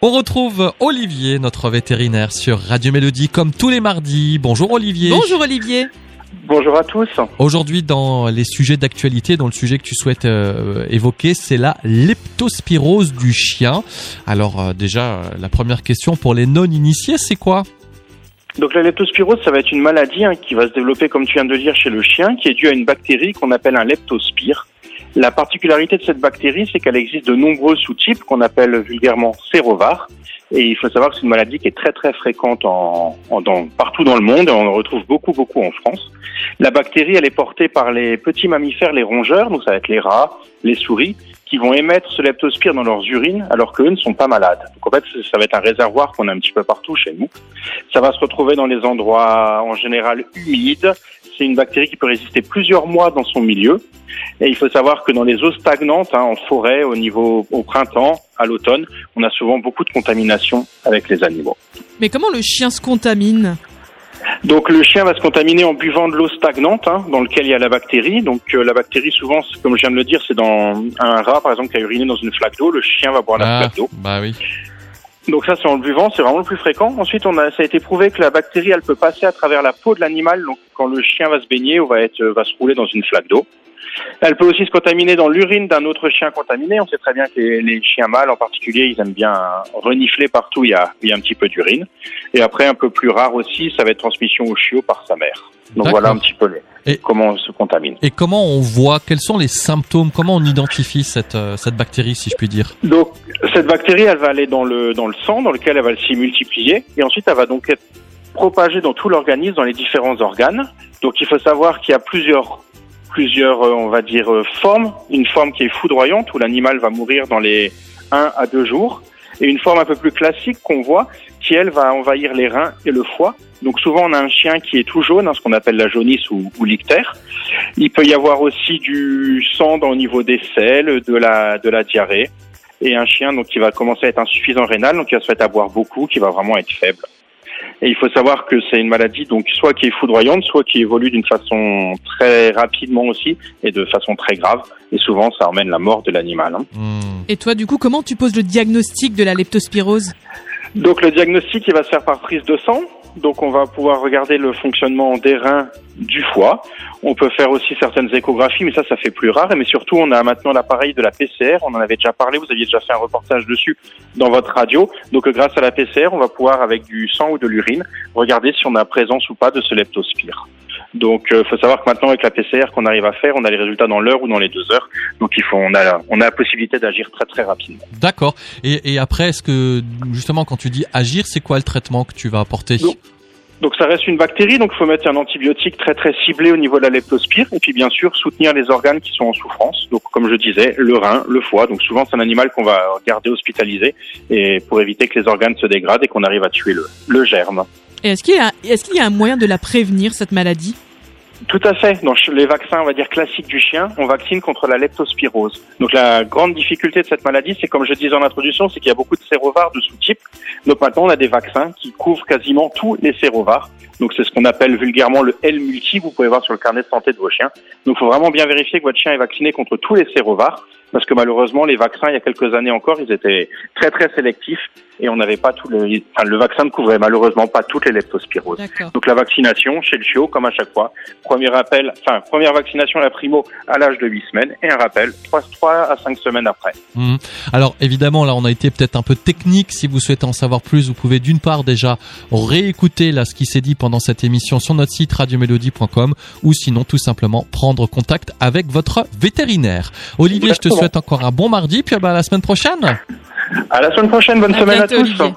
On retrouve Olivier, notre vétérinaire, sur Radio Mélodie, comme tous les mardis. Bonjour Olivier. Bonjour Olivier. Bonjour à tous. Aujourd'hui, dans les sujets d'actualité, dans le sujet que tu souhaites euh, évoquer, c'est la leptospirose du chien. Alors euh, déjà, euh, la première question pour les non-initiés, c'est quoi? Donc la leptospirose, ça va être une maladie hein, qui va se développer, comme tu viens de le dire, chez le chien, qui est due à une bactérie qu'on appelle un leptospire. La particularité de cette bactérie, c'est qu'elle existe de nombreux sous-types qu'on appelle vulgairement sérovars. Et il faut savoir que c'est une maladie qui est très très fréquente en, en- dans- partout dans le monde on en retrouve beaucoup beaucoup en France. La bactérie, elle est portée par les petits mammifères, les rongeurs, donc ça va être les rats, les souris, qui vont émettre ce leptospire dans leurs urines alors qu'eux ne sont pas malades. Donc en fait, ça va être un réservoir qu'on a un petit peu partout chez nous. Ça va se retrouver dans les endroits en général humides. C'est une bactérie qui peut résister plusieurs mois dans son milieu. Et il faut savoir que dans les eaux stagnantes, hein, en forêt, au niveau au printemps, à l'automne, on a souvent beaucoup de contamination avec les animaux. Mais comment le chien se contamine Donc le chien va se contaminer en buvant de l'eau stagnante, hein, dans lequel il y a la bactérie. Donc euh, la bactérie, souvent, comme je viens de le dire, c'est dans un rat, par exemple, qui a uriné dans une flaque d'eau. Le chien va boire la Ah, flaque d'eau. bah oui. Donc ça, c'est en le buvant, c'est vraiment le plus fréquent. Ensuite, on a, ça a été prouvé que la bactérie, elle peut passer à travers la peau de l'animal. Donc quand le chien va se baigner ou va être, va se rouler dans une flaque d'eau. Elle peut aussi se contaminer dans l'urine d'un autre chien contaminé. On sait très bien que les, les chiens mâles, en particulier, ils aiment bien renifler partout. où Il y a, il y a un petit peu d'urine. Et après, un peu plus rare aussi, ça va être transmission au chiot par sa mère. Donc voilà un petit peu les, Et- comment on se contamine. Et comment on voit, quels sont les symptômes, comment on identifie cette, euh, cette bactérie, si je puis dire? Donc cette bactérie, elle va aller dans le dans le sang, dans lequel elle va s'y multiplier, et ensuite elle va donc être propagée dans tout l'organisme, dans les différents organes. Donc il faut savoir qu'il y a plusieurs plusieurs, euh, on va dire, euh, formes. Une forme qui est foudroyante où l'animal va mourir dans les 1 à 2 jours, et une forme un peu plus classique qu'on voit, qui elle va envahir les reins et le foie. Donc souvent on a un chien qui est tout jaune, hein, ce qu'on appelle la jaunisse ou, ou l'ictère. Il peut y avoir aussi du sang dans, au niveau des selles, de la de la diarrhée et un chien donc qui va commencer à être insuffisant rénal, donc qui va se mettre à boire beaucoup, qui va vraiment être faible. Et il faut savoir que c'est une maladie donc soit qui est foudroyante, soit qui évolue d'une façon très rapidement aussi et de façon très grave. Et souvent ça emmène la mort de l'animal. hein. Et toi, du coup, comment tu poses le diagnostic de la leptospirose? Donc le diagnostic il va se faire par prise de sang. Donc on va pouvoir regarder le fonctionnement des reins, du foie. On peut faire aussi certaines échographies, mais ça, ça fait plus rare. Mais surtout, on a maintenant l'appareil de la PCR. On en avait déjà parlé. Vous aviez déjà fait un reportage dessus dans votre radio. Donc euh, grâce à la PCR, on va pouvoir avec du sang ou de l'urine regarder si on a présence ou pas de ce leptospire. Donc, il faut savoir que maintenant avec la PCR qu'on arrive à faire, on a les résultats dans l'heure ou dans les deux heures. Donc, il faut, on a, la- on a la possibilité d'agir très très rapidement. D'accord. Et, et après, est-ce que, justement, quand tu dis agir, c'est quoi le traitement que tu vas apporter? Donc, Donc ça reste une bactérie, donc il faut mettre un antibiotique très très ciblé au niveau de la leptospire et puis bien sûr soutenir les organes qui sont en souffrance. Donc comme je disais, le rein, le foie. Donc souvent c'est un animal qu'on va garder hospitalisé et pour éviter que les organes se dégradent et qu'on arrive à tuer le, le germe. Est-ce qu'il y, a- est-ce qu'il y a un moyen de la prévenir, cette maladie? Tout à fait. Dans les vaccins, on va dire classiques du chien, on vaccine contre la leptospirose. Donc la grande difficulté de cette maladie, c'est comme je disais en introduction, c'est qu'il y a beaucoup de sérovars de sous-types. Donc maintenant, on a des vaccins qui couvrent quasiment tous les sérovars. Donc c'est ce qu'on appelle vulgairement le L-multi, vous pouvez voir sur le carnet de santé de vos chiens. Donc il faut vraiment bien vérifier que votre chien est vacciné contre tous les sérovars, parce que malheureusement, les vaccins, il y a quelques années encore, ils étaient très très sélectifs et on n'avait pas tout le... Enfin, le vaccin ne couvrait malheureusement pas toutes les leptospiroses. Donc la vaccination chez le chiot, comme à chaque fois. Premier rappel, enfin première vaccination la primo à l'âge de 8 semaines et un rappel 3, 3 à 5 semaines après. Mhm. Alors évidemment là on a été peut-être un peu technique. Si vous souhaitez en savoir plus, vous pouvez d'une part déjà réécouter là ce qui s'est dit pendant cette émission sur notre site radiomélodie.com ou sinon tout simplement prendre contact avec votre vétérinaire. Olivier, je te. Souhaite encore un bon mardi puis ah bah, à la semaine prochaine. À la semaine prochaine, bonne À semaine bientôt, à tous. Olivier.